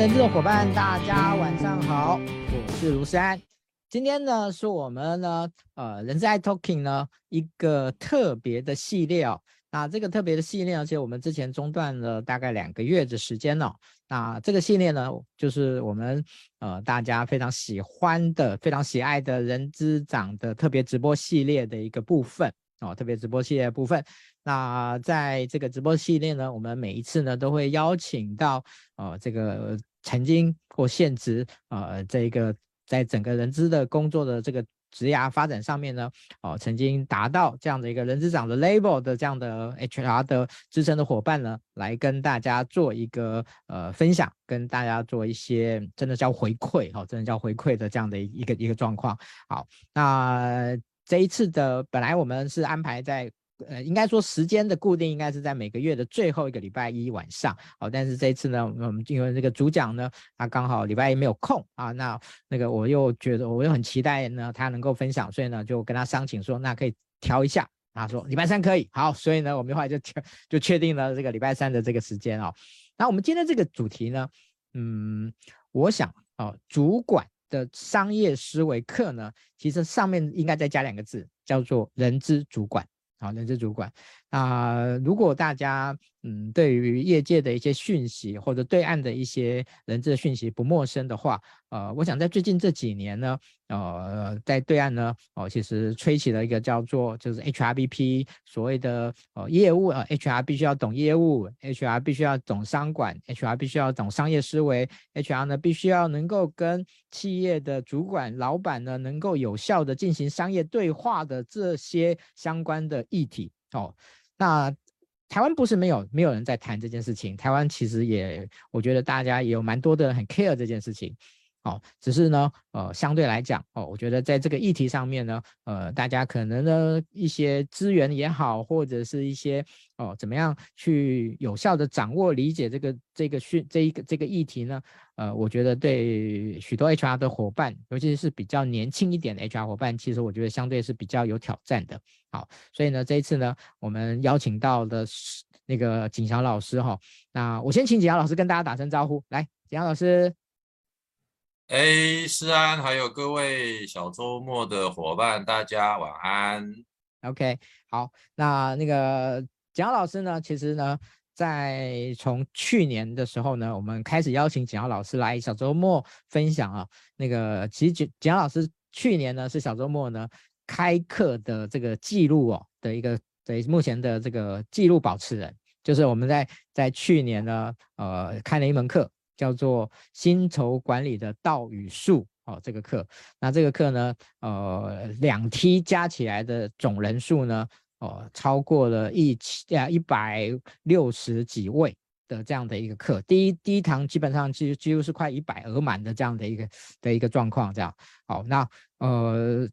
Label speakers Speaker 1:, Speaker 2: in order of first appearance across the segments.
Speaker 1: 人资的伙伴，大家晚上好，我是卢山。今天呢，是我们呢，呃，人资爱 talking 呢一个特别的系列哦。那这个特别的系列，而且我们之前中断了大概两个月的时间哦。那这个系列呢，就是我们呃大家非常喜欢的、非常喜爱的人资长的特别直播系列的一个部分哦，特别直播系列部分。那在这个直播系列呢，我们每一次呢都会邀请到呃这个曾经或现职呃这一个在整个人资的工作的这个职涯发展上面呢，哦、曾经达到这样的一个人资长的 level 的这样的 HR 的资深的伙伴呢，来跟大家做一个呃分享，跟大家做一些真的叫回馈哦，真的叫回馈的这样的一个一个状况。好，那这一次的本来我们是安排在。呃，应该说时间的固定应该是在每个月的最后一个礼拜一晚上，哦，但是这一次呢，我们因为这个主讲呢，他刚好礼拜一没有空啊，那那个我又觉得我又很期待呢，他能够分享，所以呢就跟他商请说，那可以调一下，他说礼拜三可以，好，所以呢我们后来就就确定了这个礼拜三的这个时间哦。那我们今天这个主题呢，嗯，我想哦，主管的商业思维课呢，其实上面应该再加两个字，叫做人资主管。好，人资主管。啊、如果大家嗯对于业界的一些讯息或者对岸的一些人质讯息不陌生的话，呃，我想在最近这几年呢，呃，在对岸呢，哦、其实吹起了一个叫做就是 HRBP 所谓的呃业务呃 HR 必须要懂业务，HR 必须要懂商管，HR 必须要懂商业思维，HR 呢必须要能够跟企业的主管老板呢能够有效的进行商业对话的这些相关的议题哦。那台湾不是没有没有人在谈这件事情，台湾其实也我觉得大家也有蛮多的人很 care 这件事情。哦，只是呢，呃，相对来讲，哦，我觉得在这个议题上面呢，呃，大家可能呢一些资源也好，或者是一些哦，怎么样去有效的掌握理解这个这个讯这一个这个议题呢？呃，我觉得对许多 HR 的伙伴，尤其是比较年轻一点的 HR 伙伴，其实我觉得相对是比较有挑战的。好，所以呢，这一次呢，我们邀请到的是那个景祥老师哈，那我先请景祥老师跟大家打声招呼，来，景祥老师。
Speaker 2: 哎，思安，还有各位小周末的伙伴，大家晚安。
Speaker 1: OK，好，那那个蒋老师呢，其实呢，在从去年的时候呢，我们开始邀请蒋老师来小周末分享啊。那个其实蒋老师去年呢是小周末呢开课的这个记录哦的一个对目前的这个记录保持人，就是我们在在去年呢呃开了一门课。叫做薪酬管理的道与术哦，这个课，那这个课呢，呃，两梯加起来的总人数呢，哦，超过了一千一百六十几位的这样的一个课，第一第一堂基本上几几乎是快一百额满的这样的一个的一个状况，这样，好，那呃，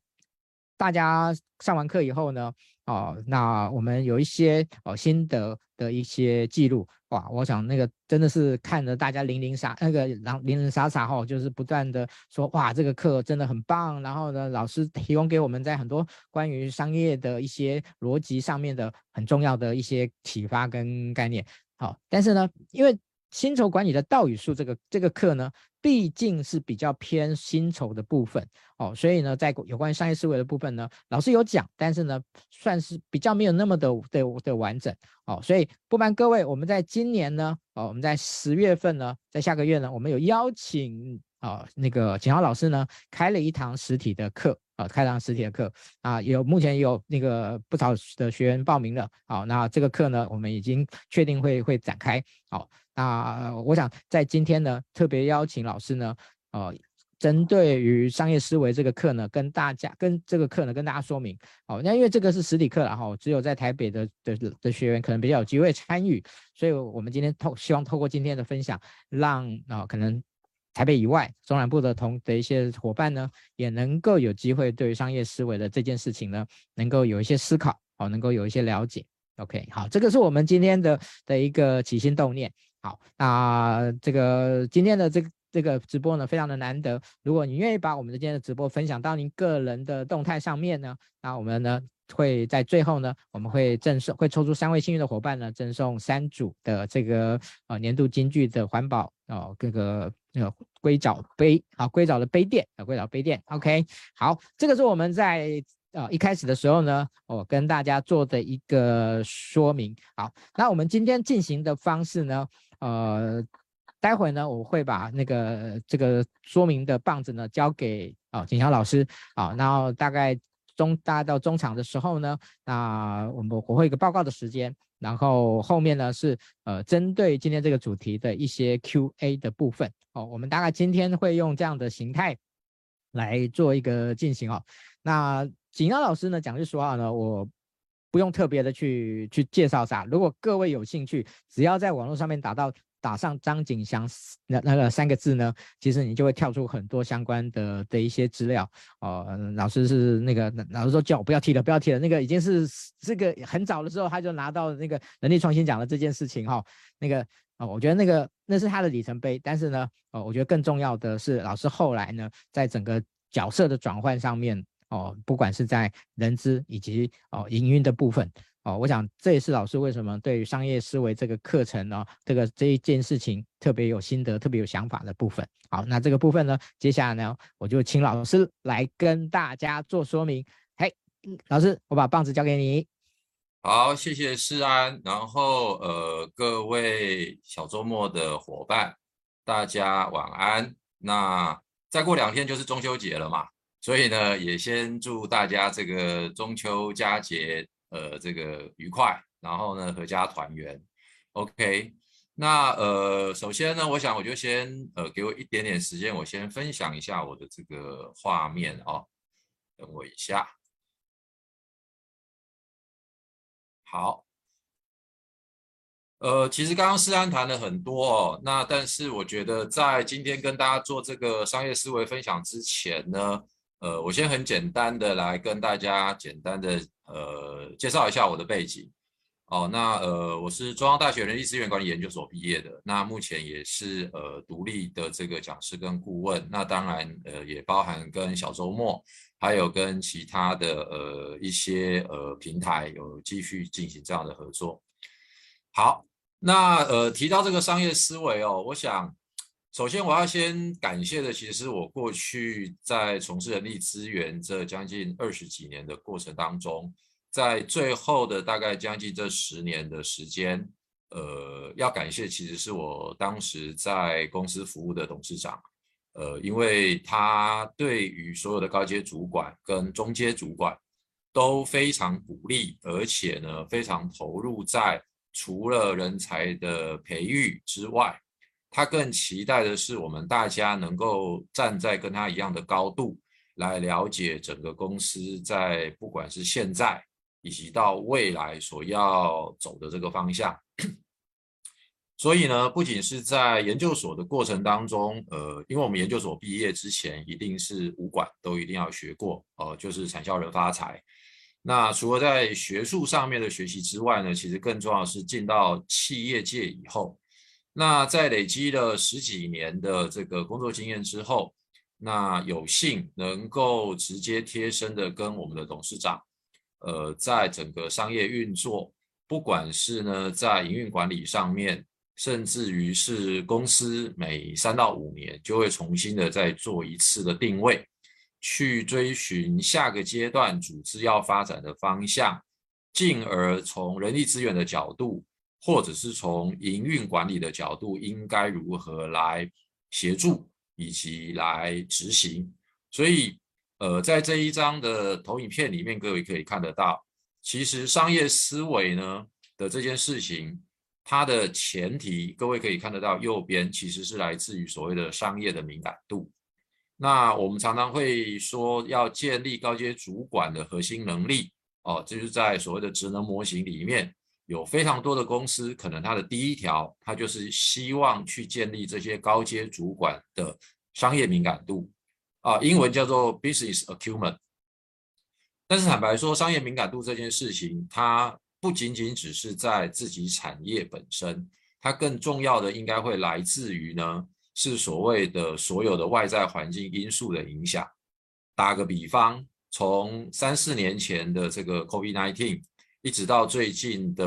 Speaker 1: 大家上完课以后呢，哦，那我们有一些哦心得的一些记录哇，我想那个真的是看着大家零零傻那个然零零傻傻哈，就是不断的说哇这个课真的很棒，然后呢老师提供给我们在很多关于商业的一些逻辑上面的很重要的一些启发跟概念，好，但是呢因为。薪酬管理的道与术，这个这个课呢，毕竟是比较偏薪酬的部分哦，所以呢，在有关于商业思维的部分呢，老师有讲，但是呢，算是比较没有那么的的的完整哦，所以不瞒各位，我们在今年呢，哦，我们在十月份呢，在下个月呢，我们有邀请啊、哦，那个景豪老师呢，开了一堂实体的课啊、开了一堂实体的课。啊，有目前有那个不少的学员报名了，好、那这个课呢，我们已经确定会会展开，好、那我想在今天呢，特别邀请老师呢，呃，针对于商业思维这个课呢，跟大家跟这个课呢，跟大家说明。哦，那因为这个是实体课，然后只有在台北的的的学员可能比较有机会参与，所以我们今天透希望透过今天的分享，让啊、可能台北以外中南部的同的一些伙伴呢，也能够有机会对于商业思维的这件事情呢，能够有一些思考，哦，能够有一些了解。OK，好，这个是我们今天的的一个起心动念。好，那这个今天的这个这个直播呢，非常的难得。如果你愿意把我们的今天的直播分享到您个人的动态上面呢，那我们呢会在最后呢，我们会赠送，会抽出三位幸运的伙伴呢，赠送三组的这个呃年度金句的环保哦，各个呃硅藻杯啊，硅藻的杯垫啊，硅藻杯垫。OK，好，这个是我们在呃一开始的时候呢，我跟大家做的一个说明。好，那我们今天进行的方式呢，呃。待会呢，我会把那个这个说明的棒子呢交给啊景祥老师啊，然后大概中大概到中场的时候呢，那我们我会一个报告的时间，然后后面呢是呃针对今天这个主题的一些 Q&A 的部分哦，我们大概今天会用这样的形态来做一个进行哦。那景耀老师呢讲句实话呢，我不用特别的去去介绍啥，如果各位有兴趣，只要在网络上面打到。打上张景祥那那个三个字呢，其实你就会跳出很多相关的的一些资料哦、老师是那个老师说叫我不要提了，不要提了。那个已经是这个很早的时候他就拿到那个人力创新奖的这件事情哈、哦。那个哦，我觉得那个那是他的里程碑。但是呢，哦，我觉得更重要的是老师后来呢，在整个角色的转换上面哦，不管是在人资以及哦营运的部分。哦，我想这也是老师为什么对于商业思维这个课程呢，这个这一件事情特别有心得、特别有想法的部分。好，那这个部分呢，接下来呢，我就请老师来跟大家做说明。嘿，老师，我把棒子交给你。
Speaker 2: 好，谢谢世安。然后呃，各位小周末的伙伴，大家晚安。那再过两天就是中秋节了嘛，所以呢，也先祝大家这个中秋佳节。呃，这个愉快，然后呢，阖家团圆，OK。那呃，首先呢，我想我就先呃，给我一点点时间，我先分享一下我的这个画面哦。等我一下。好。呃，其实刚刚思安谈了很多哦，那但是我觉得在今天跟大家做这个商业思维分享之前呢，呃，我先很简单的来跟大家简单的。呃，介绍一下我的背景哦。那呃，我是中央大学人力资源管理研究所毕业的。那目前也是呃独立的这个讲师跟顾问。那当然呃也包含跟小周末，还有跟其他的呃一些呃平台有继续进行这样的合作。好，那呃提到这个商业思维哦，我想首先我要先感谢的，其实是我过去在从事人力资源这将近二十几年的过程当中。在最后的大概将近这十年的时间，呃，要感谢其实是我当时在公司服务的董事长，呃，因为他对于所有的高阶主管跟中阶主管都非常鼓励，而且呢非常投入在除了人才的培育之外，他更期待的是我们大家能够站在跟他一样的高度来了解整个公司在不管是现在。以及到未来所要走的这个方向，所以呢，不仅是在研究所的过程当中，呃，因为我们研究所毕业之前一定是五管都一定要学过，呃，就是产销人发财。那除了在学术上面的学习之外呢，其实更重要是进到企业界以后，那在累积了十几年的这个工作经验之后，那有幸能够直接贴身的跟我们的董事长。呃，在整个商业运作，不管是呢在营运管理上面，甚至于是公司每三到五年就会重新的再做一次的定位，去追寻下个阶段组织要发展的方向，进而从人力资源的角度，或者是从营运管理的角度，应该如何来协助以及来执行，所以。呃，在这一张的投影片里面，各位可以看得到，其实商业思维呢的这件事情，它的前提，各位可以看得到，右边其实是来自于所谓的商业的敏感度。那我们常常会说，要建立高阶主管的核心能力，哦，就是在所谓的职能模型里面，有非常多的公司，可能它的第一条，它就是希望去建立这些高阶主管的商业敏感度。啊，英文叫做 business acumen。但是坦白说，商业敏感度这件事情，它不仅仅只是在自己产业本身，它更重要的应该会来自于呢，是所谓的所有的外在环境因素的影响。打个比方，从三四年前的这个 COVID-19，一直到最近的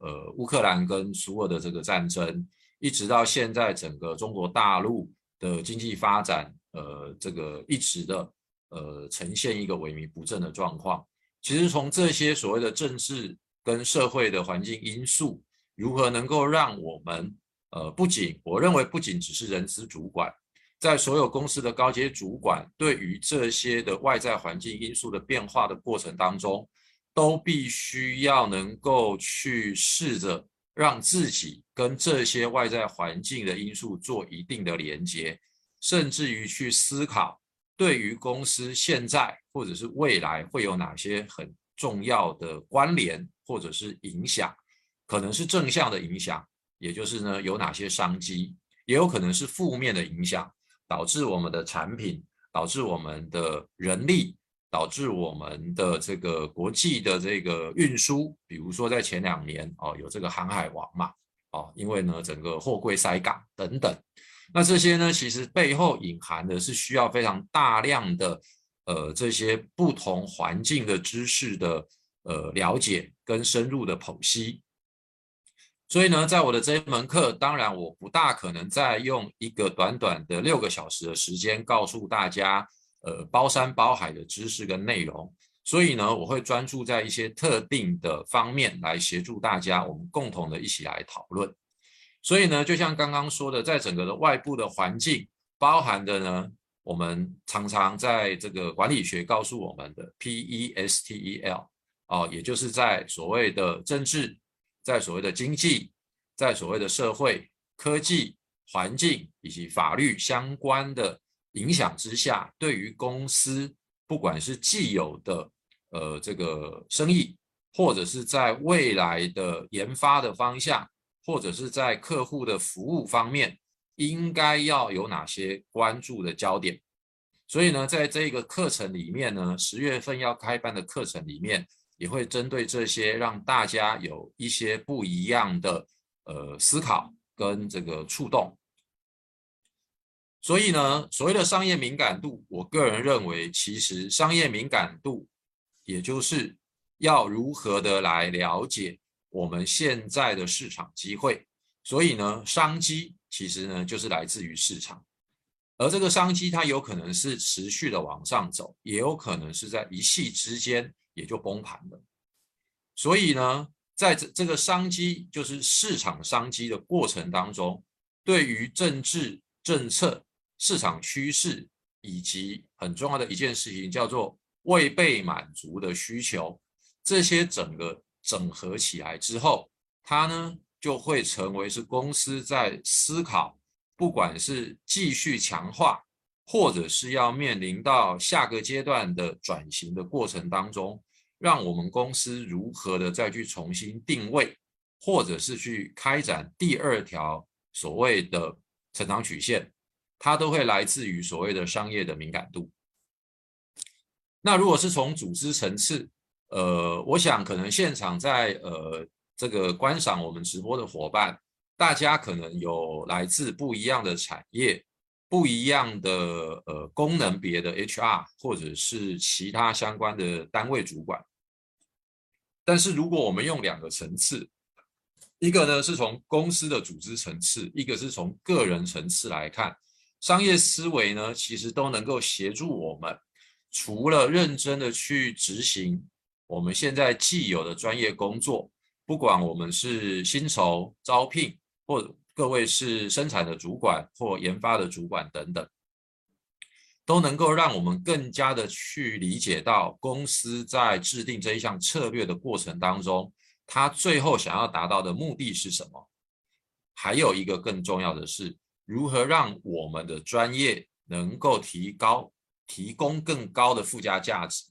Speaker 2: 呃乌克兰跟苏俄的这个战争，一直到现在整个中国大陆的经济发展，呃，这个一直的呃呈现一个萎靡不振的状况。其实从这些所谓的政治跟社会的环境因素，如何能够让我们呃不仅我认为不仅只是人资主管。在所有公司的高阶主管，对于这些的外在环境因素的变化的过程当中，都必须要能够去试着让自己跟这些外在环境的因素做一定的连接，甚至于去思考，对于公司现在或者是未来会有哪些很重要的关联或者是影响，可能是正向的影响，也就是呢有哪些商机，也有可能是负面的影响。导致我们的产品，导致我们的人力，导致我们的这个国际的这个运输，比如说在前两年哦，有这个航海王嘛，哦，因为呢整个货柜塞港等等，那这些呢其实背后隐含的是需要非常大量的呃这些不同环境的知识的呃了解跟深入的剖析。所以呢，在我的这一门课，当然我不大可能再用一个短短的六个小时的时间告诉大家，呃，包山包海的知识跟内容。所以呢，我会专注在一些特定的方面来协助大家，我们共同的一起来讨论。所以呢，就像刚刚说的，在整个的外部的环境，包含的呢，我们常常在这个管理学告诉我们的 P E S T E L，哦，也就是在所谓的政治。在所谓的经济，在所谓的社会、科技、环境以及法律相关的影响之下，对于公司，不管是既有的呃这个生意，或者是在未来的研发的方向，或者是在客户的服务方面，应该要有哪些关注的焦点？所以呢，在这个课程里面呢，十月份要开办的课程里面。也会针对这些，让大家有一些不一样的呃思考跟这个触动。所以呢，所谓的商业敏感度，我个人认为，其实商业敏感度，也就是要如何的来了解我们现在的市场机会。所以呢，商机其实呢，就是来自于市场，而这个商机它有可能是持续的往上走，也有可能是在一夕之间。也就崩盘了，所以呢，在这这个商机，就是市场商机的过程当中，对于政治政策、市场趋势以及很重要的一件事情，叫做未被满足的需求，这些整个整合起来之后，它呢就会成为是公司在思考，不管是继续强化。或者是要面临到下个阶段的转型的过程当中，让我们公司如何的再去重新定位，或者是去开展第二条所谓的成长曲线，它都会来自于所谓的商业的敏感度。那如果是从组织层次，呃，我想可能现场在呃这个观赏我们直播的伙伴，大家可能有来自不一样的产业。不一样的呃功能别的 HR 或者是其他相关的单位主管，但是如果我们用两个层次，一个呢是从公司的组织层次，一个是从个人层次来看，商业思维呢其实都能够协助我们，除了认真的去执行我们现在既有的专业工作，不管我们是薪酬招聘或。各位是生产的主管或研发的主管等等，都能够让我们更加的去理解到公司在制定这一项策略的过程当中，他最后想要达到的目的是什么？还有一个更重要的是，如何让我们的专业能够提高、提供更高的附加价值，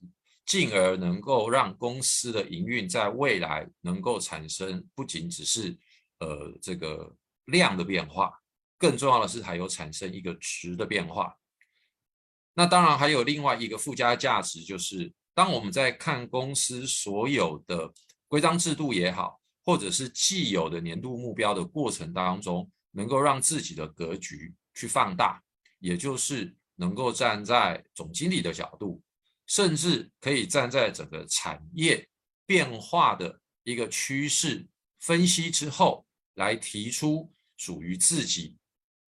Speaker 2: 进而能够让公司的营运在未来能够产生不仅只是呃这个。量的变化，更重要的是还有产生一个值的变化。那当然还有另外一个附加价值，就是当我们在看公司所有的规章制度也好，或者是既有的年度目标的过程当中，能够让自己的格局去放大，也就是能够站在总经理的角度，甚至可以站在整个产业变化的一个趋势分析之后，来提出属于自己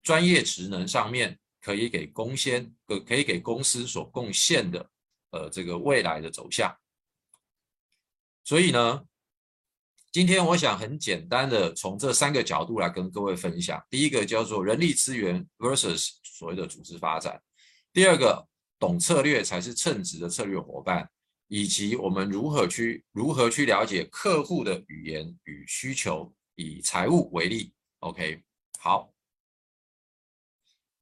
Speaker 2: 专业职能上面可以给贡献、可可以给公司所贡献的，呃，这个未来的走向。所以呢，今天我想很简单的从这三个角度来跟各位分享。第一个叫做人力资源 versus 所谓的组织发展。第二个，懂策略才是称职的策略伙伴，以及我们如何去如何去了解客户的语言与需求。以财务为例，OK，好，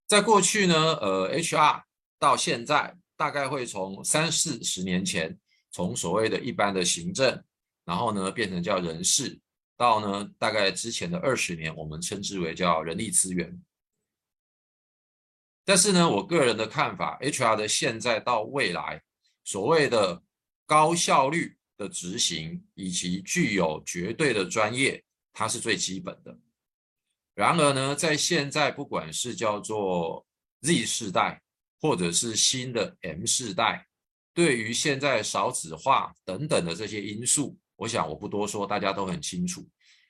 Speaker 2: 在过去呢，呃，HR 到现在大概会从三四十年前，从所谓的一般的行政，然后呢变成叫人事，到呢大概之前的二十年，我们称之为叫人力资源。但是呢，我个人的看法，HR 的现在到未来，所谓的高效率的执行，以及具有绝对的专业。它是最基本的。然而呢，在现在，不管是叫做 Z 世代，或者是新的 M 世代，对于现在少子化等等的这些因素，我想我不多说，大家都很清楚。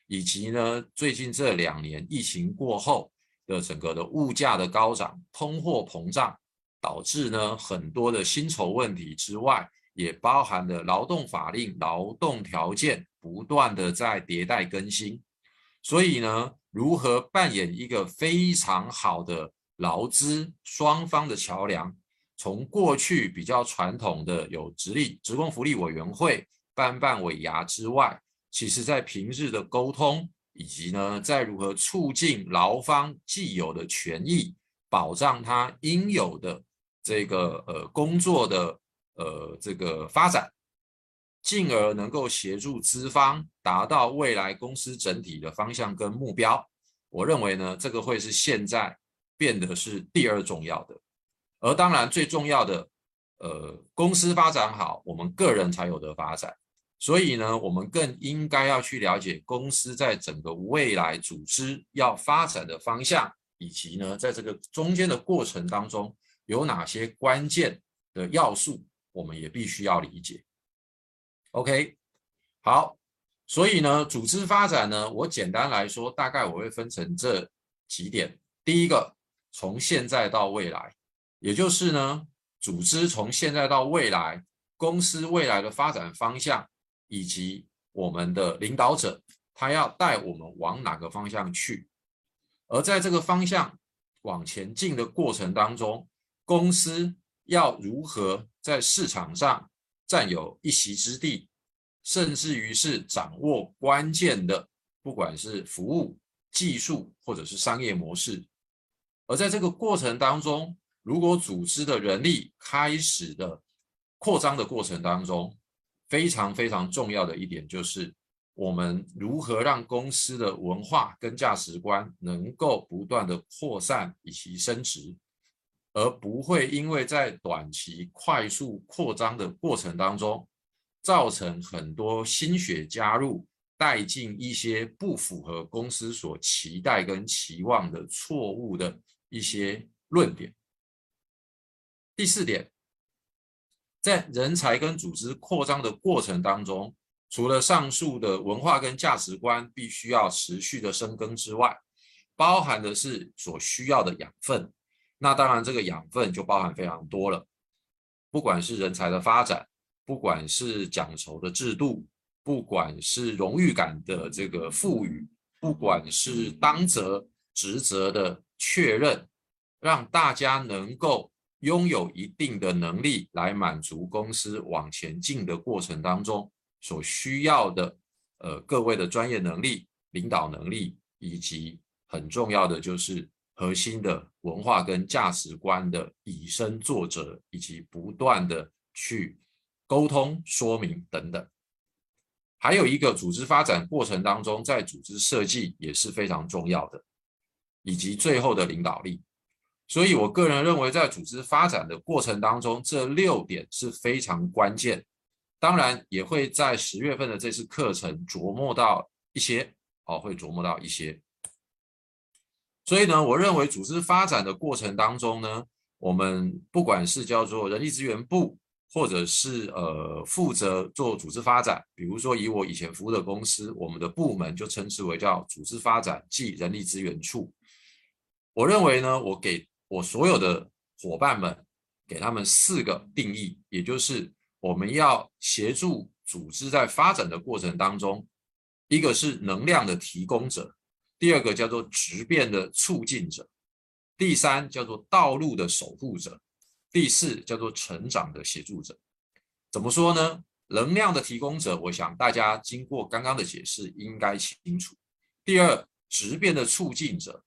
Speaker 2: 以及呢，最近这两年疫情过后的整个的物价的高涨、通货膨胀，导致呢很多的薪酬问题之外，也包含了劳动法令、劳动条件。不断的在迭代更新，所以呢，如何扮演一个非常好的劳资双方的桥梁？从过去比较传统的有直立职工福利委员会办办尾牙之外，其实在平日的沟通，以及呢，在如何促进劳方既有的权益，保障他应有的这个呃工作的呃这个发展。进而能够协助资方达到未来公司整体的方向跟目标，我认为呢，这个会是现在变得是第二重要的。而当然最重要的，呃，公司发展好，我们个人才有的发展。所以呢，我们更应该要去了解公司在整个未来组织要发展的方向，以及呢，在这个中间的过程当中有哪些关键的要素，我们也必须要理解。OK，好，所以呢，组织发展呢，我简单来说，大概我会分成这几点。第一个，从现在到未来，也就是呢，组织从现在到未来，公司未来的发展方向，以及我们的领导者，他要带我们往哪个方向去。而在这个方向往前进的过程当中，公司要如何在市场上占有一席之地，甚至于是掌握关键的，不管是服务、技术或者是商业模式。而在这个过程当中，如果组织的人力开始的扩张的过程当中，非常非常重要的一点就是，我们如何让公司的文化跟价值观能够不断的扩散以及升值。而不会因为在短期快速扩张的过程当中，造成很多新血加入，带进一些不符合公司所期待跟期望的错误的一些论点。第四点，在人才跟组织扩张的过程当中，除了上述的文化跟价值观必须要持续的深耕之外，包含的是所需要的养分。那当然，这个养分就包含非常多了，不管是人才的发展，不管是奖酬的制度，不管是荣誉感的这个赋予，不管是当责职责的确认，让大家能够拥有一定的能力来满足公司往前进的过程当中所需要的，呃，各位的专业能力、领导能力，以及很重要的就是。核心的文化跟价值观的以身作则，以及不断的去沟通说明等等，还有一个组织发展过程当中，在组织设计也是非常重要的，以及最后的领导力。所以我个人认为，在组织发展的过程当中，这六点是非常关键。当然，也会在十月份的这次课程琢磨到一些，哦，会琢磨到一些。所以呢，我认为组织发展的过程当中呢，我们不管是叫做人力资源部，或者是呃负责做组织发展，比如说以我以前服务的公司，我们的部门就称之为叫组织发展暨人力资源处。我认为呢，我给我所有的伙伴们给他们四个定义，也就是我们要协助组织在发展的过程当中，一个是能量的提供者，第二个叫做质变的促进者，第三叫做道路的守护者。第四叫做成长的协助者，怎么说呢？能量的提供者，我想大家经过刚刚的解释应该清楚。第二，质变的促进者，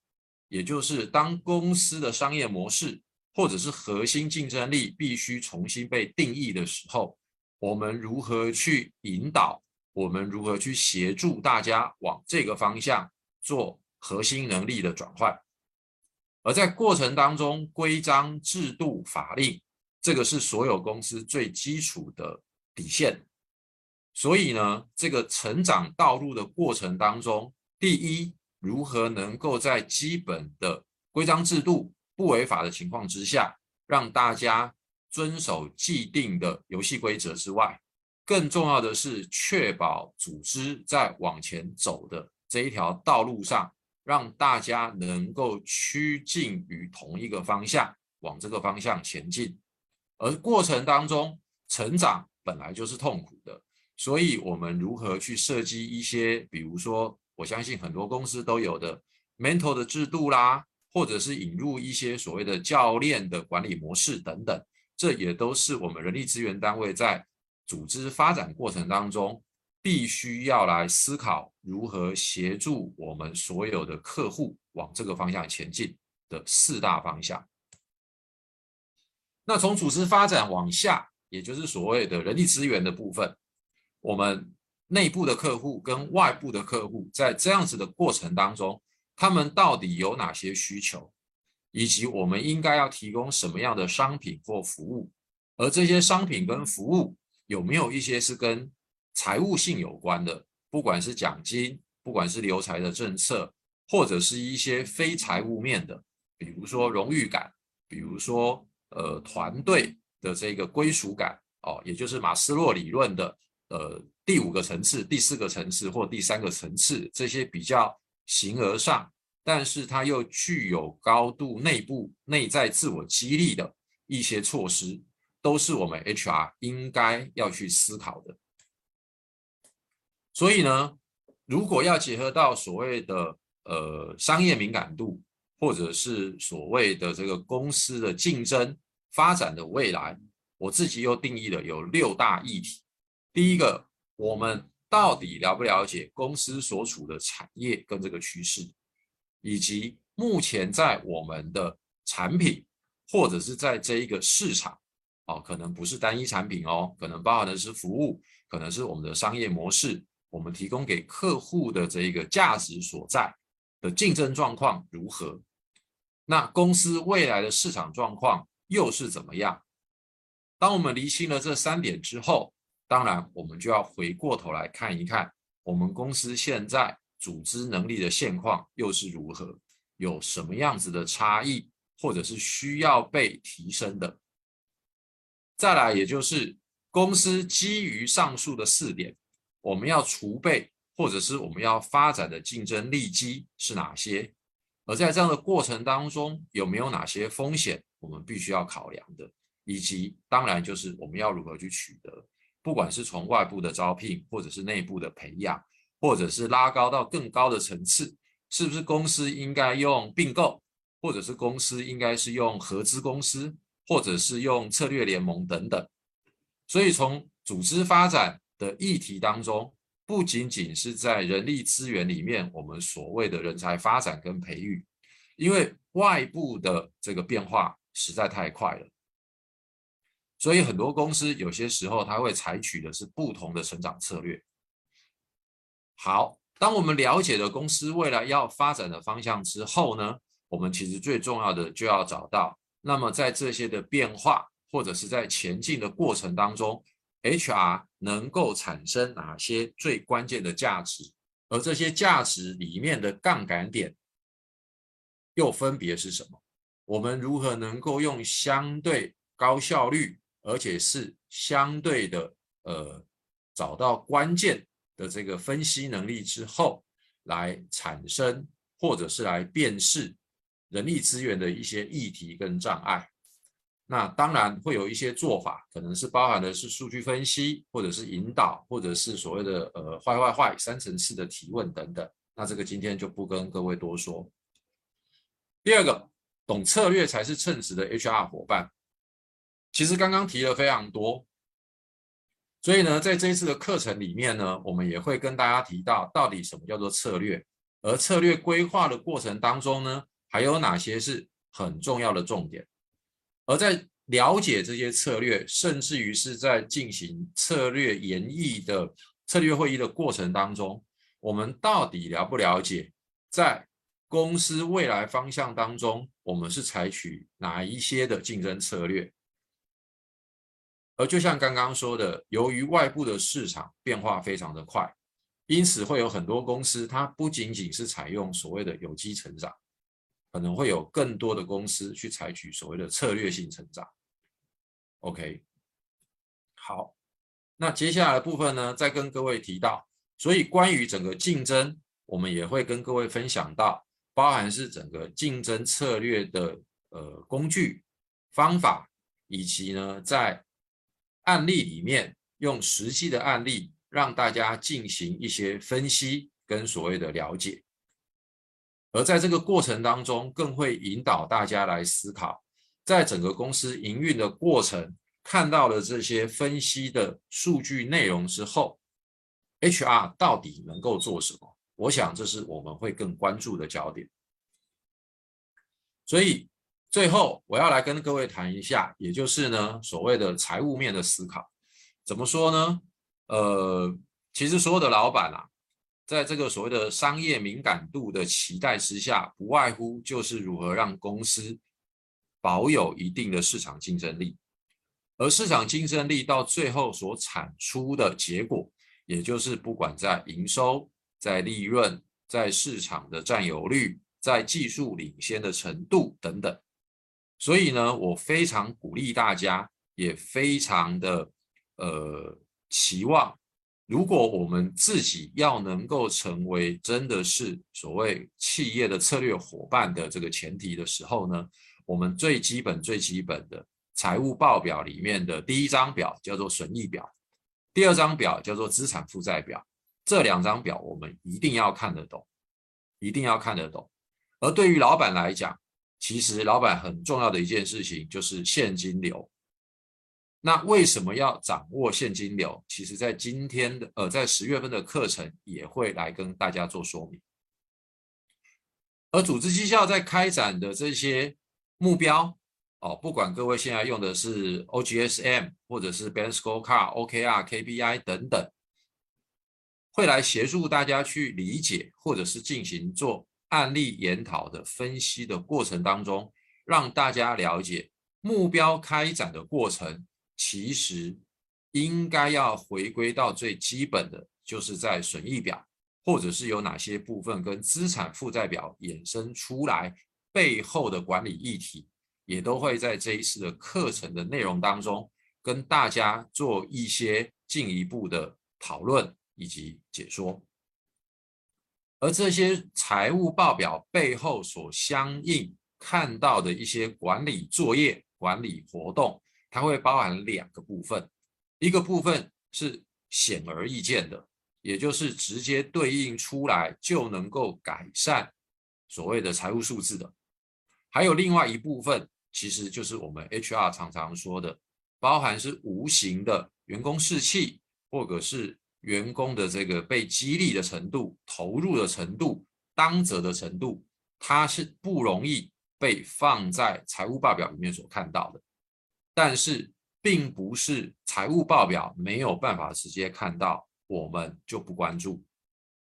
Speaker 2: 也就是当公司的商业模式或者是核心竞争力必须重新被定义的时候，我们如何去引导？我们如何去协助大家往这个方向做核心能力的转换？而在过程当中，规章制度、法令，这个是所有公司最基础的底线。所以呢，这个成长道路的过程当中，第一，如何能够在基本的规章制度不违法的情况之下，让大家遵守既定的游戏规则之外，更重要的是确保组织在往前走的这一条道路上。让大家能够趋近于同一个方向，往这个方向前进。而过程当中，成长本来就是痛苦的，所以我们如何去设计一些，比如说，我相信很多公司都有的 mentor 的制度啦，或者是引入一些所谓的教练的管理模式等等，这也都是我们人力资源单位在组织发展过程当中。必须要来思考如何协助我们所有的客户往这个方向前进的四大方向。那从组织发展往下，也就是所谓的人力资源的部分，我们内部的客户跟外部的客户在这样子的过程当中，他们到底有哪些需求，以及我们应该要提供什么样的商品或服务，而这些商品跟服务有没有一些是跟财务性有关的，不管是奖金，不管是留才的政策，或者是一些非财务面的，比如说荣誉感，比如说呃团队的这个归属感哦，也就是马斯洛理论的呃第五个层次、第四个层次或第三个层次，这些比较形而上，但是它又具有高度内部内在自我激励的一些措施，都是我们 HR 应该要去思考的。所以呢，如果要结合到所谓的呃商业敏感度，或者是所谓的这个公司的竞争发展的未来，我自己又定义了有六大议题。第一个，我们到底了不了解公司所处的产业跟这个趋势，以及目前在我们的产品或者是在这一个市场，哦，可能不是单一产品哦，可能包含的是服务，可能是我们的商业模式。我们提供给客户的这一个价值所在的竞争状况如何？那公司未来的市场状况又是怎么样？当我们厘清了这三点之后，当然我们就要回过头来看一看我们公司现在组织能力的现况又是如何，有什么样子的差异，或者是需要被提升的。再来，也就是公司基于上述的四点。我们要储备，或者是我们要发展的竞争利基是哪些？而在这样的过程当中，有没有哪些风险我们必须要考量的？以及当然就是我们要如何去取得，不管是从外部的招聘，或者是内部的培养，或者是拉高到更高的层次，是不是公司应该用并购，或者是公司应该是用合资公司，或者是用策略联盟等等？所以从组织发展。的议题当中，不仅仅是在人力资源里面，我们所谓的人才发展跟培育，因为外部的这个变化实在太快了，所以很多公司有些时候它会采取的是不同的成长策略。好，当我们了解了公司未来要发展的方向之后呢，我们其实最重要的就要找到，那么在这些的变化或者是在前进的过程当中。HR 能够产生哪些最关键的价值？而这些价值里面的杠杆点又分别是什么？我们如何能够用相对高效率，而且是相对的呃找到关键的这个分析能力之后，来产生或者是来辨识人力资源的一些议题跟障碍。那当然会有一些做法，可能是包含的是数据分析，或者是引导，或者是所谓的呃坏坏坏三层次的提问等等。那这个今天就不跟各位多说。第二个，懂策略才是称职的 HR 伙伴。其实刚刚提了非常多，所以呢，在这一次的课程里面呢，我们也会跟大家提到到底什么叫做策略，而策略规划的过程当中呢，还有哪些是很重要的重点。而在了解这些策略，甚至于是在进行策略研议的策略会议的过程当中，我们到底了不了解，在公司未来方向当中，我们是采取哪一些的竞争策略？而就像刚刚说的，由于外部的市场变化非常的快，因此会有很多公司，它不仅仅是采用所谓的有机成长。可能会有更多的公司去采取所谓的策略性成长。OK，好，那接下来的部分呢，再跟各位提到，所以关于整个竞争，我们也会跟各位分享到，包含是整个竞争策略的呃工具方法，以及呢在案例里面用实际的案例让大家进行一些分析跟所谓的了解。而在这个过程当中，更会引导大家来思考，在整个公司营运的过程，看到了这些分析的数据内容之后，HR 到底能够做什么？我想这是我们会更关注的焦点。所以最后我要来跟各位谈一下，也就是呢所谓的财务面的思考，怎么说呢？呃，其实所有的老板啊。在这个所谓的商业敏感度的期待之下，不外乎就是如何让公司保有一定的市场竞争力，而市场竞争力到最后所产出的结果，也就是不管在营收、在利润、在市场的占有率、在技术领先的程度等等。所以呢，我非常鼓励大家，也非常的呃期望。如果我们自己要能够成为真的是所谓企业的策略伙伴的这个前提的时候呢，我们最基本最基本的财务报表里面的第一张表叫做损益表，第二张表叫做资产负债表，这两张表我们一定要看得懂，一定要看得懂。而对于老板来讲，其实老板很重要的一件事情就是现金流。那为什么要掌握现金流？其实，在今天的呃，在十月份的课程也会来跟大家做说明。而组织绩效在开展的这些目标哦，不管各位现在用的是 OGSM 或者是 Band Scorecard、OKR、KPI 等等，会来协助大家去理解，或者是进行做案例研讨的分析的过程当中，让大家了解目标开展的过程。其实应该要回归到最基本的，就是在损益表，或者是有哪些部分跟资产负债表衍生出来背后的管理议题，也都会在这一次的课程的内容当中跟大家做一些进一步的讨论以及解说。而这些财务报表背后所相应看到的一些管理作业、管理活动。它会包含两个部分，一个部分是显而易见的，也就是直接对应出来就能够改善所谓的财务数字的，还有另外一部分，其实就是我们 HR 常常说的，包含是无形的员工士气，或者是员工的这个被激励的程度、投入的程度、当责的程度，它是不容易被放在财务报表里面所看到的。但是，并不是财务报表没有办法直接看到，我们就不关注。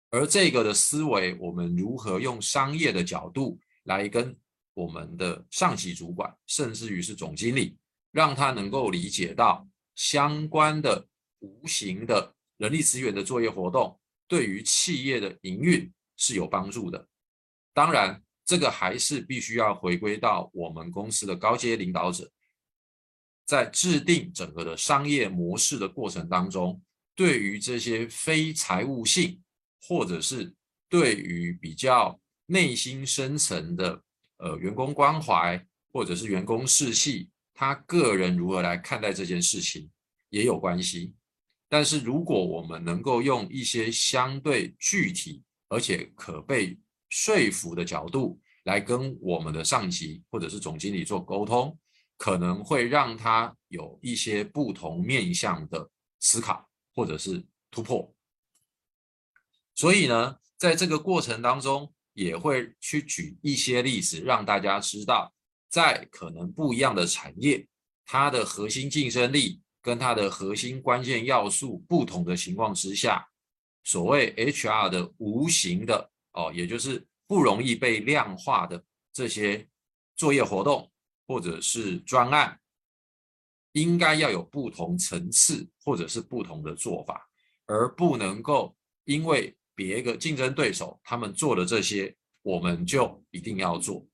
Speaker 2: 而这个的思维，我们如何用商业的角度来跟我们的上级主管，甚至于是总经理，让他能够理解到相关的无形的人力资源的作业活动，对于企业的营运是有帮助的。当然，这个还是必须要回归到我们公司的高阶领导者。在制定整个的商业模式的过程当中，对于这些非财务性，或者是对于比较内心深层的呃员工关怀，或者是员工士气，他个人如何来看待这件事情也有关系。但是如果我们能够用一些相对具体而且可被说服的角度来跟我们的上级或者是总经理做沟通，可能会让他有一些不同面向的思考或者是突破。所以呢，在这个过程当中，也会去举一些例子，让大家知道，在可能不一样的产业，它的核心竞争力跟它的核心关键要素不同的情况之下，所谓 HR 的无形的哦，也就是不容易被量化的这些作业活动或者是专案，应该要有不同层次或者是不同的做法，而不能够因为别个竞争对手他们做的这些，我们就一定要做，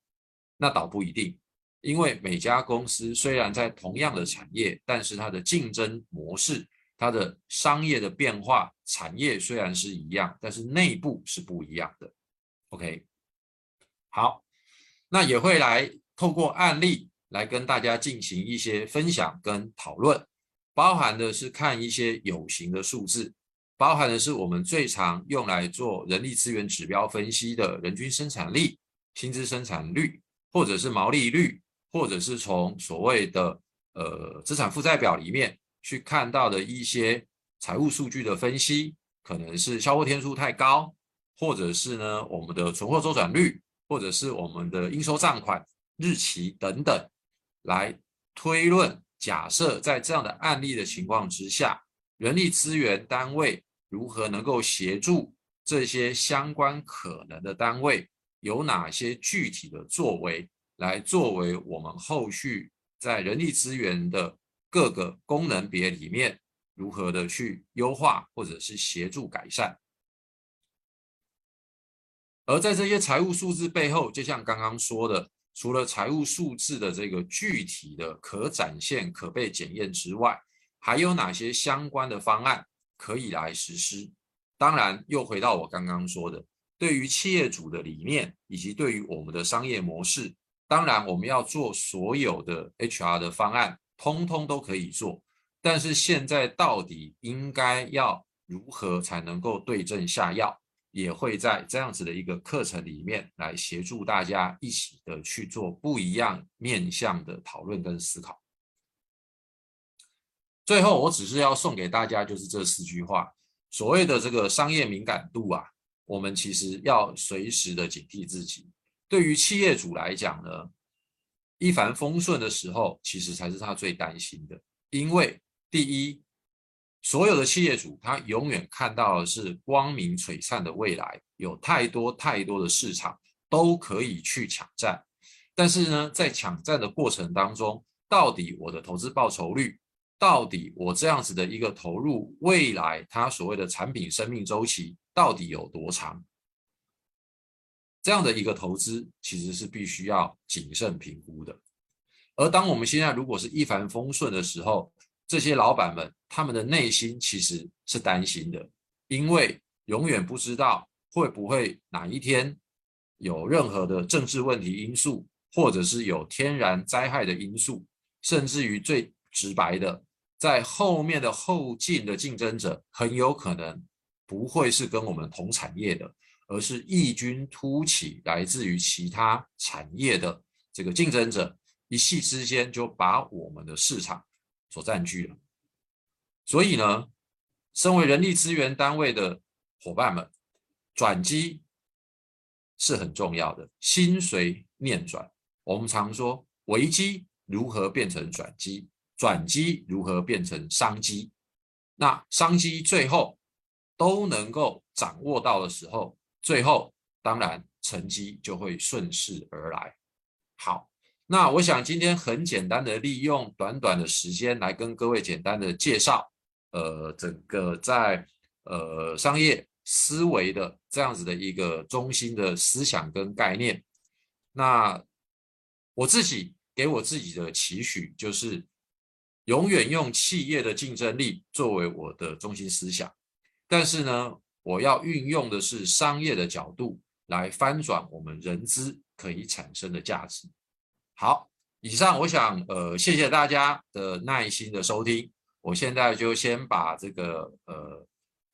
Speaker 2: 那倒不一定，因为每家公司虽然在同样的产业，但是它的竞争模式、它的商业的变化、产业虽然是一样，但是内部是不一样的。OK，好，那也会来透过案例来跟大家进行一些分享跟讨论，包含的是看一些有形的数字。包含的是我们最常用来做人力资源指标分析的人均生产力、薪资生产率，或者是毛利率，或者是从所谓的呃资产负债表里面去看到的一些财务数据的分析，可能是销货天数太高，或者是呢我们的存货周转率，或者是我们的应收账款日期等等，来推论。假设在这样的案例的情况之下。人力资源单位如何能够协助这些相关可能的单位有哪些具体的作为，来作为我们后续在人力资源的各个功能别里面如何的去优化或者是协助改善。而在这些财务数字背后，就像刚刚说的，除了财务数字的这个具体的可展现、可被检验之外，还有哪些相关的方案可以来实施？当然，又回到我刚刚说的，对于企业主的理念以及对于我们的商业模式，当然我们要做所有的 HR 的方案，通通都可以做。但是现在到底应该要如何才能够对症下药，也会在这样子的一个课程里面来协助大家一起的去做不一样面向的讨论跟思考。最后，我只是要送给大家，就是这四句话。所谓的这个商业敏感度啊，我们其实要随时的警惕自己。对于企业主来讲呢，一帆风顺的时候，其实才是他最担心的。因为第一，所有的企业主他永远看到的是光明璀璨的未来，有太多太多的市场都可以去抢占。但是呢，在抢占的过程当中，到底我的投资报酬率？到底我这样子的一个投入，未来它所谓的产品生命周期到底有多长？这样的一个投资其实是必须要谨慎评估的。而当我们现在如果是一帆风顺的时候，这些老板们他们的内心其实是担心的，因为永远不知道会不会哪一天有任何的政治问题因素，或者是有天然灾害的因素，甚至于最直白的。在后面的后进的竞争者很有可能不会是跟我们同产业的，而是异军突起，来自于其他产业的这个竞争者，一夕之间就把我们的市场所占据了。所以呢，身为人力资源单位的伙伴们，转机是很重要的，心随念转。我们常说危机如何变成转机？转机如何变成商机？那商机最后都能够掌握到的时候，最后当然成绩就会顺势而来。好，那我想今天很简单的利用短短的时间来跟各位简单的介绍，呃，整个在呃商业思维的这样子的一个中心的思想跟概念。那我自己给我自己的期许就是。永远用企业的竞争力作为我的中心思想，但是呢，我要运用的是商业的角度来翻转我们人资可以产生的价值。好，以上我想呃，谢谢大家的耐心的收听。我现在就先把这个呃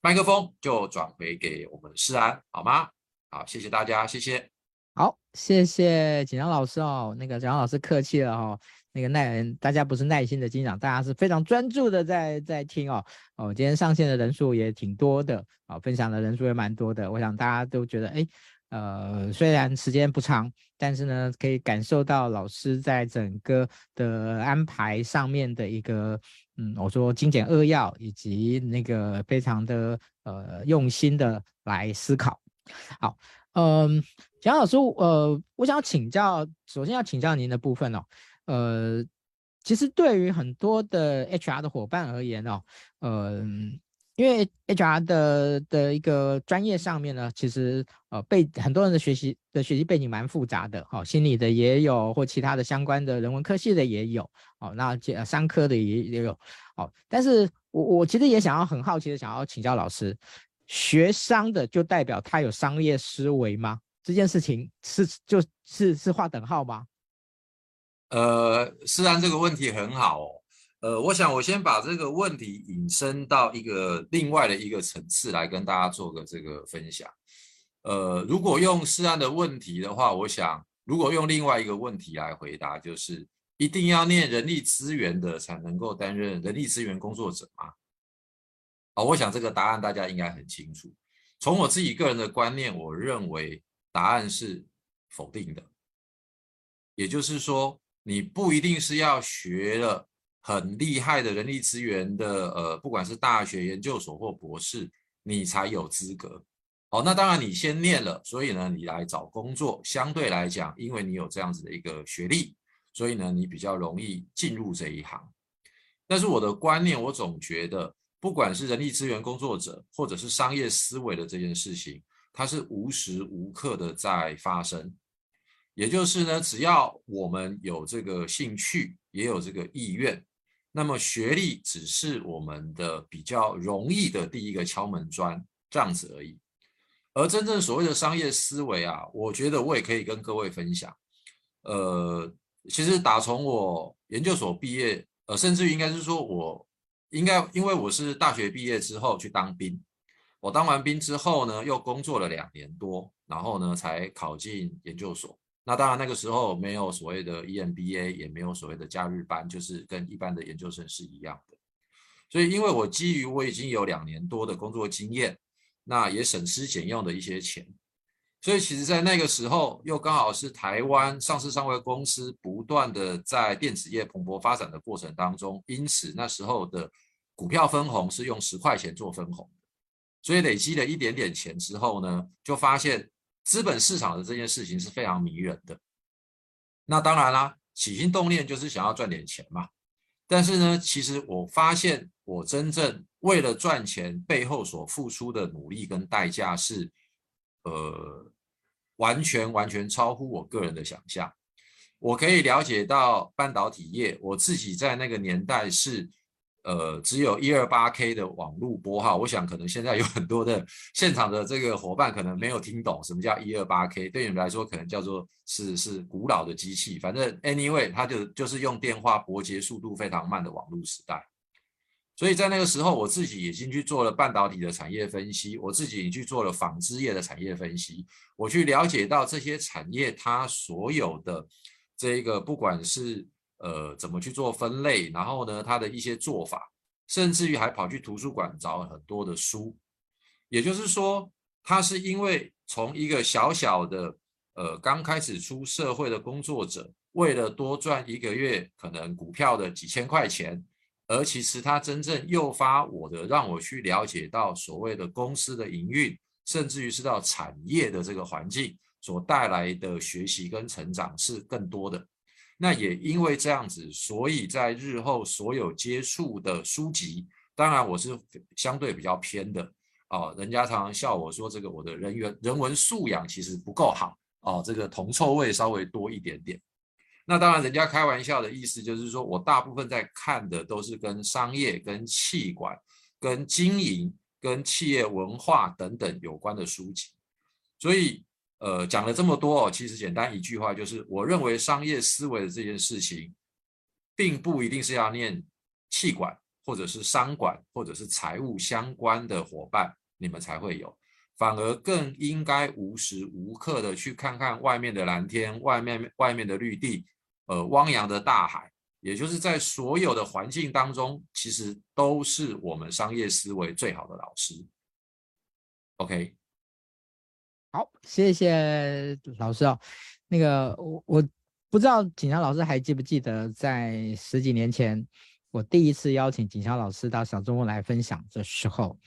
Speaker 2: 麦克风就转回给我们诗安，好吗？好，谢谢大家，谢谢。
Speaker 1: 好，谢谢景阳老师哦，那个景阳老师客气了哈、哦。那个耐人，大家不是耐心的欣赏，大家是非常专注的在在听哦。哦，今天上线的人数也挺多的，啊、哦，分享的人数也蛮多的。我想大家都觉得，哎，呃，虽然时间不长，但是呢，可以感受到老师在整个的安排上面的一个，嗯，我说精简扼要，以及那个非常的呃用心的来思考。好，嗯，蒋老师，呃，我想请教，首先要请教您的部分哦。呃，其实对于很多的 HR 的伙伴而言哦，呃，因为 HR 的的一个专业上面呢，其实呃背很多人的学习的学习背景蛮复杂的，好、哦，心理的也有，或其他的相关的人文科系的也有，哦，那商科的也也有，哦，但是我我其实也想要很好奇的想要请教老师，学商的就代表他有商业思维吗？这件事情是就是是划等号吗？
Speaker 2: 呃，诗安这个问题很好哦。呃，我想我先把这个问题引申到一个另外的一个层次来跟大家做个这个分享。呃，如果用诗安的问题的话，我想如果用另外一个问题来回答，就是一定要念人力资源的才能够担任人力资源工作者吗？哦，我想这个答案大家应该很清楚。从我自己个人的观念，我认为答案是否定的，也就是说。你不一定是要学了很厉害的人力资源的，呃，不管是大学、研究所或博士，你才有资格。哦，那当然你先念了，所以呢，你来找工作相对来讲，因为你有这样子的一个学历，所以呢，你比较容易进入这一行。但是我的观念，我总觉得，不管是人力资源工作者，或者是商业思维的这件事情，它是无时无刻的在发生。也就是呢，只要我们有这个兴趣，也有这个意愿，那么学历只是我们的比较容易的第一个敲门砖，这样子而已。而真正所谓的商业思维啊，我觉得我也可以跟各位分享。呃，其实打从我研究所毕业，呃，甚至于应该是说我应该因为我是大学毕业之后去当兵，我当完兵之后呢，又工作了两年多，然后呢才考进研究所。那当然，那个时候没有所谓的 EMBA，也没有所谓的假日班，就是跟一般的研究生是一样的。所以，因为我基于我已经有两年多的工作经验，那也省吃俭用的一些钱，所以其实，在那个时候又刚好是台湾上市上柜公司不断的在电子业蓬勃发展的过程当中，因此那时候的股票分红是用十块钱做分红，所以累积了一点点钱之后呢，就发现。资本市场的这件事情是非常迷人的，那当然啦，起心动念就是想要赚点钱嘛。但是呢，其实我发现我真正为了赚钱背后所付出的努力跟代价是，呃，完全完全超乎我个人的想象。我可以了解到半导体业，我自己在那个年代是。呃，只有一二八 K 的网络拨号，我想可能现在有很多的现场的这个伙伴可能没有听懂什么叫一二八 K，对你们来说可能叫做是是古老的机器，反正 anyway 它就就是用电话拨接速度非常慢的网络时代。所以在那个时候，我自己已经去做了半导体的产业分析，我自己去做了纺织业的产业分析，我去了解到这些产业它所有的这个不管是。呃，怎么去做分类？然后呢，他的一些做法，甚至于还跑去图书馆找了很多的书。也就是说，他是因为从一个小小的呃刚开始出社会的工作者，为了多赚一个月可能股票的几千块钱，而其实他真正诱发我的，让我去了解到所谓的公司的营运，甚至于是到产业的这个环境所带来的学习跟成长是更多的。那也因为这样子，所以在日后所有接触的书籍，当然我是相对比较偏的哦。人家常常笑我说，这个我的人员人文素养其实不够好哦，这个铜臭味稍微多一点点。那当然，人家开玩笑的意思就是说，我大部分在看的都是跟商业、跟企管、跟经营、跟企业文化等等有关的书籍。所以，呃，讲了这么多哦，其实简单一句话就是，我认为商业思维的这件事情，并不一定是要念企管，或者是商管，或者是财务相关的伙伴，你们才会有。反而更应该无时无刻的去看看外面的蓝天，外面外面的绿地，呃，汪洋的大海，也就是在所有的环境当中，其实都是我们商业思维最好的老师。OK，
Speaker 1: 好，谢谢老师哦。那个我我不知道景祥老师还记不记得，在十几年前，我第一次邀请景祥老师到小中问来分享的时候。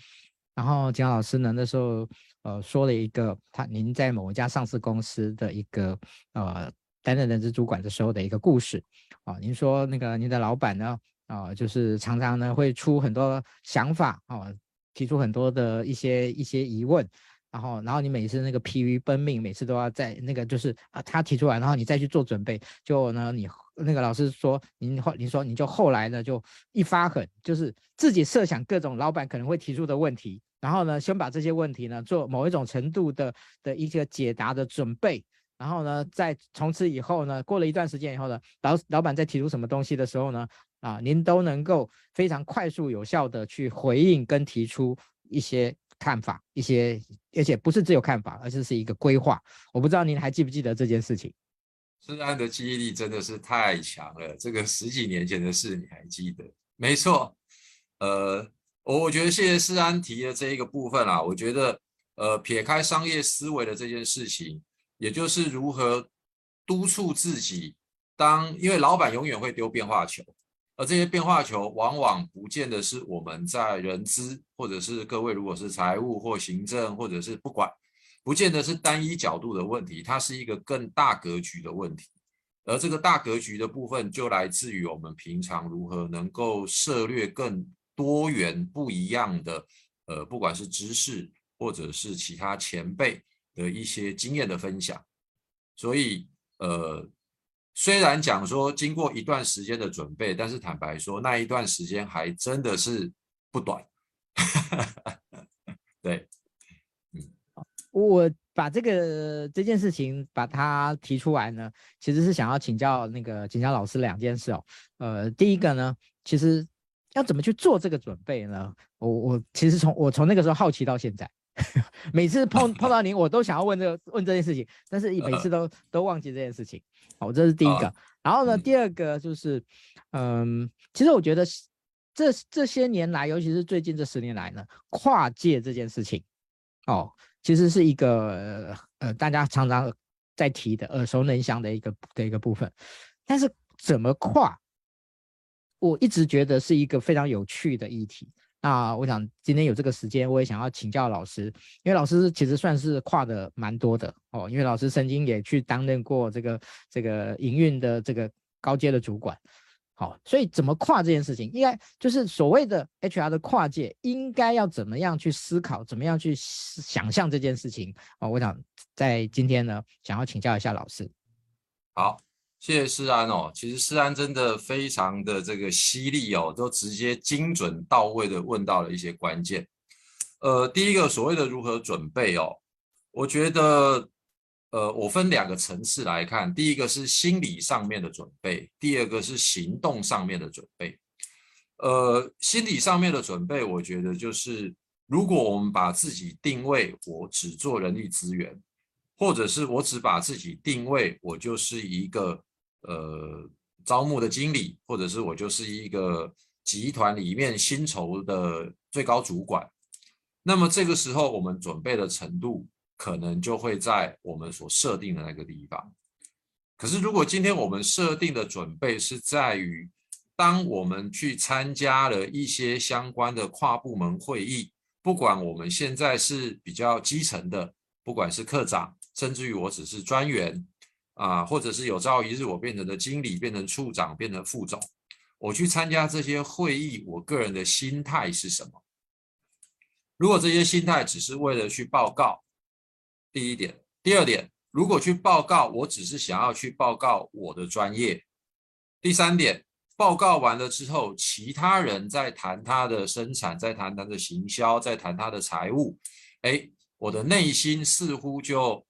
Speaker 1: 然后景祥老师呢，那时候呃说了一个他您在某一家上市公司的一个呃担任人资主管的时候的一个故事啊、您说那个您的老板呢啊、就是常常呢会出很多想法啊、提出很多的一些一些疑问，然后然后你每次那个疲于奔命，每次都要在那个就是啊他提出来，然后你再去做准备，就呢你。那个老师说，您后您说你就后来呢就一发狠，就是自己设想各种老板可能会提出的问题，然后呢先把这些问题呢做某一种程度的的一个解答的准备，然后呢在从此以后呢过了一段时间以后呢，老老板在提出什么东西的时候呢，啊您都能够非常快速有效的去回应跟提出一些看法，一些而且不是只有看法，而是是一个规划。我不知道您还记不记得这件事情。
Speaker 2: 诗安的记忆力真的是太强了，这个十几年前的事你还记得？没错，呃，我我觉得谢谢诗安提的这一个部分啊，我觉得呃，撇开商业思维的这件事情，也就是如何督促自己，当因为老板永远会丢变化球，而这些变化球往往不见得是我们在人资，或者是各位如果是财务或行政，或者是不管。不见得是单一角度的问题，它是一个更大格局的问题，而这个大格局的部分就来自于我们平常如何能够涉猎更多元不一样的，呃，不管是知识或者是其他前辈的一些经验的分享。所以，呃，虽然讲说经过一段时间的准备，但是坦白说，那一段时间还真的是不短。对。
Speaker 1: 嗯我把这个这件事情把它提出来呢，其实是想要请教那个景祥老师两件事哦。呃，第一个呢，其实要怎么去做这个准备呢？我我其实从我从那个时候好奇到现在，每次碰碰到您，我都想要问这个问这件事情，但是每次都都忘记这件事情。好，这是第一个。然后呢，第二个就是，嗯，其实我觉得这这些年来，尤其是最近这十年来呢，跨界这件事情，哦。其实是一个呃，大家常常在提的耳熟能详的一个的一个部分，但是怎么跨，我一直觉得是一个非常有趣的议题。那我想今天有这个时间，我也想要请教老师，因为老师其实算是跨的蛮多的哦，因为老师曾经也去担任过这个这个营运的这个高阶的主管。好，所以怎么跨这件事情，应该就是所谓的 HR 的跨界，应该要怎么样去思考，怎么样去想象这件事情哦。我想在今天呢，想要请教一下老师。
Speaker 2: 好，谢谢诗安哦。其实诗安真的非常的这个犀利哦，都直接精准到位的问到了一些关键。呃，第一个所谓的如何准备哦，我觉得。呃，我分两个层次来看，第一个是心理上面的准备，第二个是行动上面的准备。呃，心理上面的准备，我觉得就是，如果我们把自己定位，我只做人力资源，或者是我只把自己定位，我就是一个呃招募的经理，或者是我就是一个集团里面薪酬的最高主管，那么这个时候我们准备的程度。可能就会在我们所设定的那个地方。可是，如果今天我们设定的准备是在于，当我们去参加了一些相关的跨部门会议，不管我们现在是比较基层的，不管是科长，甚至于我只是专员啊，或者是有朝一日我变成了经理，变成处长，变成副总，我去参加这些会议，我个人的心态是什么？如果这些心态只是为了去报告，第一点，第二点，如果去报告，我只是想要去报告我的专业。第三点，报告完了之后，其他人在谈他的生产，在谈他的行销，在谈他的财务，哎，我的内心似乎就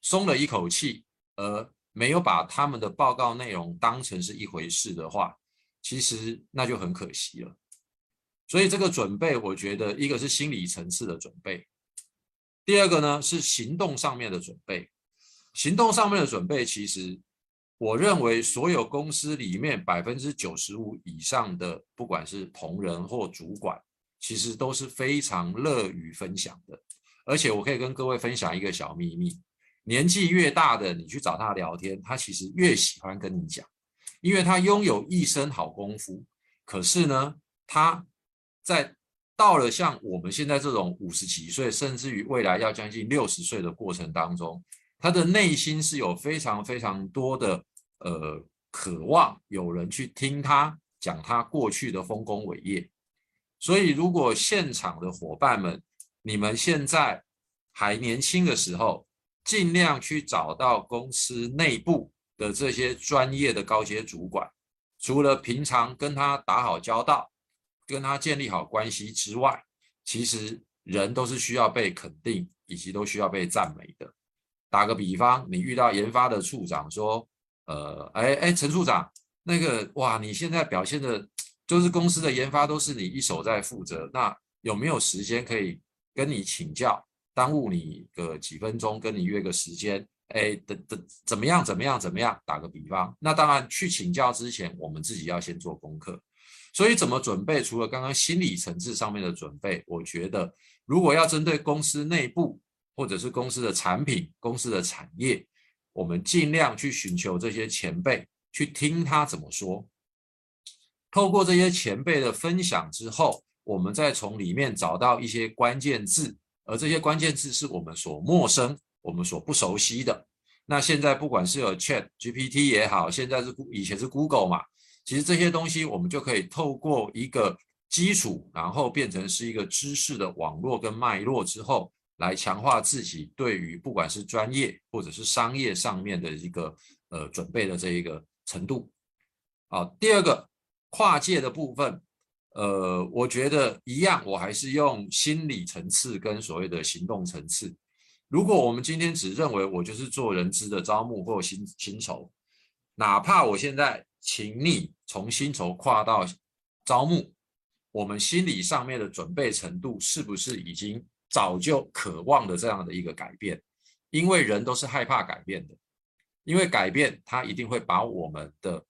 Speaker 2: 松了一口气，而没有把他们的报告内容当成是一回事的话，其实那就很可惜了。所以这个准备，我觉得一个是心理层次的准备，第二个呢是行动上面的准备。行动上面的准备，其实我认为所有公司里面百分之九十五以上的，不管是同仁或主管，其实都是非常乐于分享的。而且我可以跟各位分享一个小秘密：年纪越大的，你去找他聊天，他其实越喜欢跟你讲，因为他拥有一身好功夫。可是呢，他在到了像我们现在这种五十几岁，甚至于未来要将近六十岁的过程当中，他的内心是有非常非常多的呃渴望，有人去听他讲他过去的丰功伟业。所以，如果现场的伙伴们，你们现在还年轻的时候，尽量去找到公司内部的这些专业的高阶主管，除了平常跟他打好交道。跟他建立好关系之外，其实人都是需要被肯定，以及都需要被赞美的。打个比方，你遇到研发的处长说：“呃，哎哎，陈处长，那个哇，你现在表现的，就是公司的研发都是你一手在负责，那有没有时间可以跟你请教，耽误你个几分钟，跟你约个时间？哎，等等，怎么样？怎么样？怎么样？打个比方，那当然去请教之前，我们自己要先做功课。”所以怎么准备？除了刚刚心理层次上面的准备，我觉得如果要针对公司内部或者是公司的产品、公司的产业，我们尽量去寻求这些前辈，去听他怎么说。透过这些前辈的分享之后，我们再从里面找到一些关键字，而这些关键字是我们所陌生、我们所不熟悉的。那现在不管是有 Chat GPT 也好，现在是以前是 Google 嘛。其实这些东西，我们就可以透过一个基础，然后变成是一个知识的网络跟脉络之后，来强化自己对于不管是专业或者是商业上面的一个呃准备的这一个程度。好，第二个跨界的部分，呃，我觉得一样，我还是用心理层次跟所谓的行动层次。如果我们今天只认为我就是做人资的招募或薪薪酬，哪怕我现在。请你从薪酬跨到招募，我们心理上面的准备程度是不是已经早就渴望的这样的一个改变？因为人都是害怕改变的，因为改变它一定会把我们的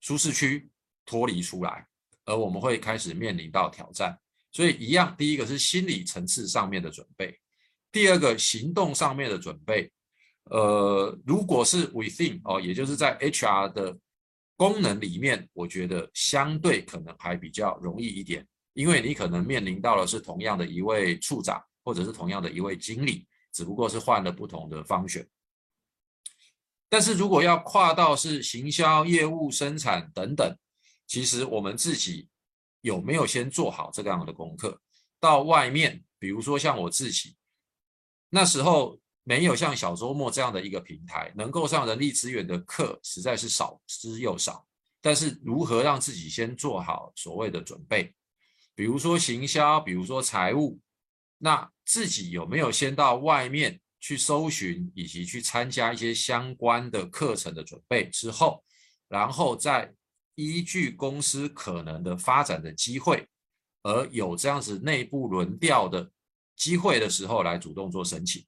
Speaker 2: 舒适区脱离出来，而我们会开始面临到挑战。所以一样，第一个是心理层次上面的准备，第二个行动上面的准备。呃，如果是 within 哦，也就是在 HR 的。功能里面，我觉得相对可能还比较容易一点，因为你可能面临到的是同样的一位处长，或者是同样的一位经理，只不过是换了不同的方选。但是如果要跨到是行销、业务、生产等等，其实我们自己有没有先做好这个样的功课？到外面，比如说像我自己那时候。没有像小周末这样的一个平台，能够上人力资源的课实在是少之又少。但是如何让自己先做好所谓的准备，比如说行销，比如说财务，那自己有没有先到外面去搜寻，以及去参加一些相关的课程的准备之后，然后再依据公司可能的发展的机会，而有这样子内部轮调的机会的时候，来主动做申请。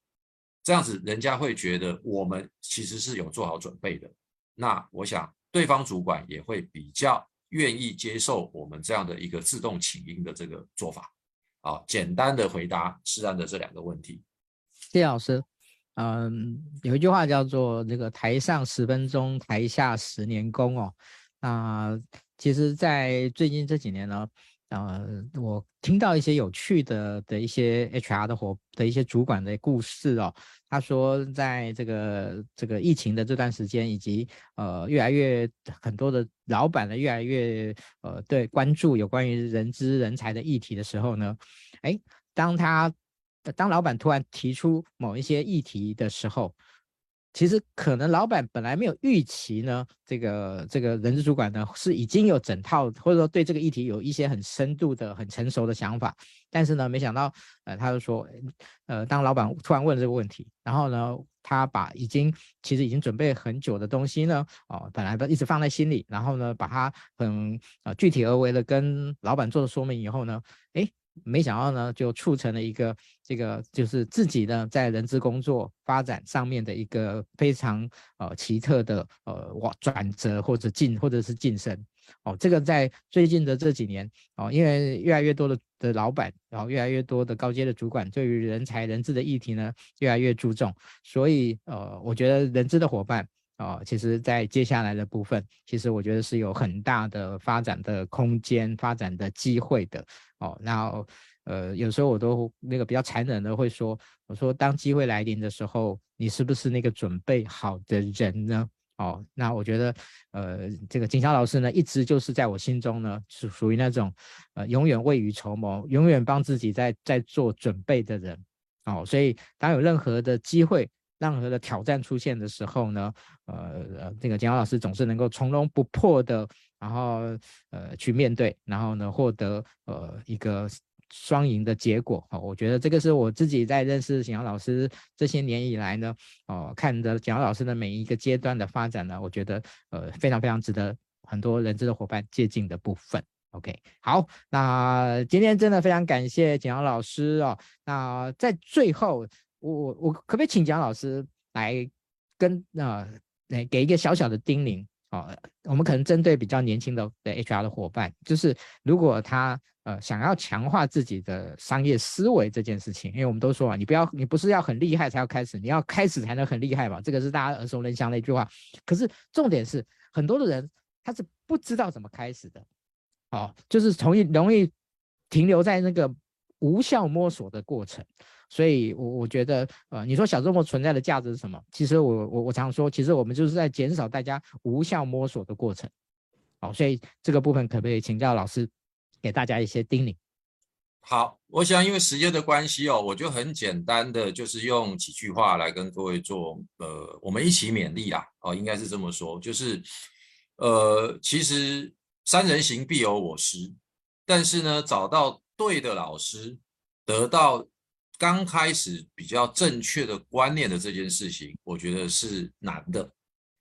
Speaker 2: 这样子，人家会觉得我们其实是有做好准备的。那我想，对方主管也会比较愿意接受我们这样的一个自动请缨的这个做法。好，简单的回答施安的这两个问题。
Speaker 1: 谢老师，嗯，有一句话叫做“这个台上十分钟，台下十年功”哦。那其实，在最近这几年呢。呃，我听到一些有趣的的一些 HR 的伙的一些主管的故事哦。他说，在这个这个疫情的这段时间，以及呃越来越很多的老板呢，越来越呃对关注有关于人资人才的议题的时候呢，哎，当他当老板突然提出某一些议题的时候，其实可能老板本来没有预期呢，这个这个人事主管呢是已经有整套或者说对这个议题有一些很深度的、很成熟的想法，但是呢，没想到呃他就说，呃当老板突然问这个问题，然后呢他把已经其实已经准备很久的东西呢，哦本来都一直放在心里，然后呢把它很呃具体而为的跟老板做了说明以后呢，诶。没想到呢，就促成了一个这个就是自己呢在人资工作发展上面的一个非常呃奇特的呃转折或者晋或者是晋升哦。这个在最近的这几年哦，因为越来越多的的老板，然后越来越多的高阶的主管对于人才人资的议题呢越来越注重，所以呃，我觉得人资的伙伴。哦，其实，在接下来的部分，其实我觉得是有很大的发展的空间、发展的机会的。哦，那呃，有时候我都那个比较残忍的会说，我说当机会来临的时候，你是不是那个准备好的人呢？哦，那我觉得，呃，这个景祥老师呢，一直就是在我心中呢，是属于那种呃，永远未雨绸缪、永远帮自己在在做准备的人。哦，所以当有任何的机会，任何的挑战出现的时候呢，呃，这个景尧老师总是能够从容不迫的，然后呃去面对，然后呢获得呃一个双赢的结果。好，我觉得这个是我自己在认识景阳老师这些年以来呢，哦，看着景阳老师的每一个阶段的发展呢，我觉得呃非常非常值得很多人资的伙伴借鉴的部分。OK，好，那今天真的非常感谢景阳老师哦。那在最后。我我可不可以请蒋老师来跟啊来、给一个小小的叮咛啊、哦？我们可能针对比较年轻的的 HR 的伙伴，就是如果他呃想要强化自己的商业思维这件事情，因为我们都说啊，你不要你不是要很厉害才要开始，你要开始才能很厉害吧？这个是大家耳熟能详的一句话。可是重点是很多的人他是不知道怎么开始的，哦，就是容易容易停留在那个无效摸索的过程。所以我，我觉得，呃，你说小周末存在的价值是什么？其实我我我常说，其实我们就是在减少大家无效摸索的过程。好，所以这个部分可不可以请教老师给大家一些叮咛？
Speaker 2: 好，我想因为时间的关系哦，我就很简单的就是用几句话来跟各位做，呃，我们一起勉励啊，哦，应该是这么说，就是，呃，其实三人行必有我师，但是呢，找到对的老师，得到。刚开始比较正确的观念的这件事情，我觉得是难的。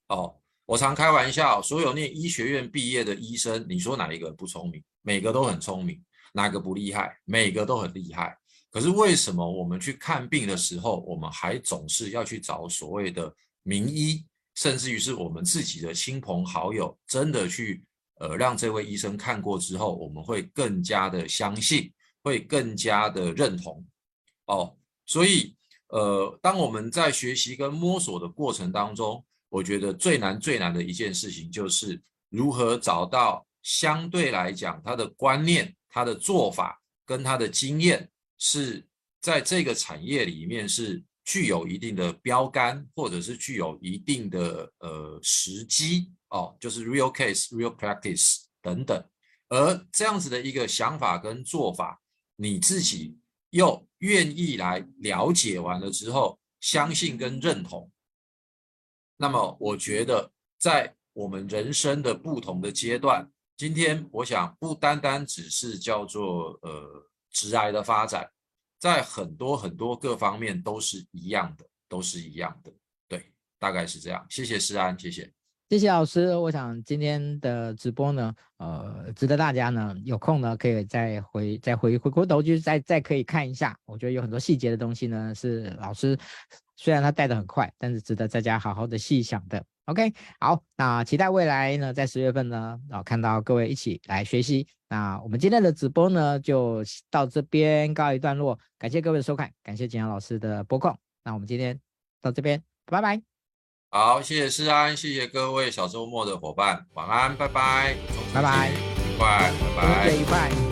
Speaker 2: 哦，我常开玩笑，所有念医学院毕业的医生，你说哪一个不聪明？每个都很聪明。哪个不厉害？每个都很厉害。可是为什么我们去看病的时候，我们还总是要去找所谓的名医，甚至于是我们自己的亲朋好友，真的去呃让这位医生看过之后，我们会更加的相信，会更加的认同。哦，所以，呃，当我们在学习跟摸索的过程当中，我觉得最难最难的一件事情就是如何找到相对来讲他的观念、他的做法跟他的经验是在这个产业里面是具有一定的标杆，或者是具有一定的呃时机哦，就是 real case、real practice 等等，而这样子的一个想法跟做法，你自己又。愿意来了解完了之后，相信跟认同。那么，我觉得在我们人生的不同的阶段，今天我想不单单只是叫做呃直癌的发展，在很多很多各方面都是一样的，都是一样的。对，大概是这样。谢谢诗安，谢谢。
Speaker 1: 谢谢老师，我想今天的直播呢，呃，值得大家呢有空呢可以再回再回回过头去再再可以看一下。我觉得有很多细节的东西呢是老师虽然他带的很快，但是值得大家好好的细想的。OK，好，那期待未来呢在十月份呢，啊看到各位一起来学习。那我们今天的直播呢就到这边告一段落，感谢各位的收看，感谢景阳老师的播控。那我们今天到这边，拜拜。
Speaker 2: 好，谢谢诗安，谢谢各位小周末的伙伴，晚安，拜拜，
Speaker 1: 拜拜，
Speaker 2: 愉快，拜拜，
Speaker 1: 愉快。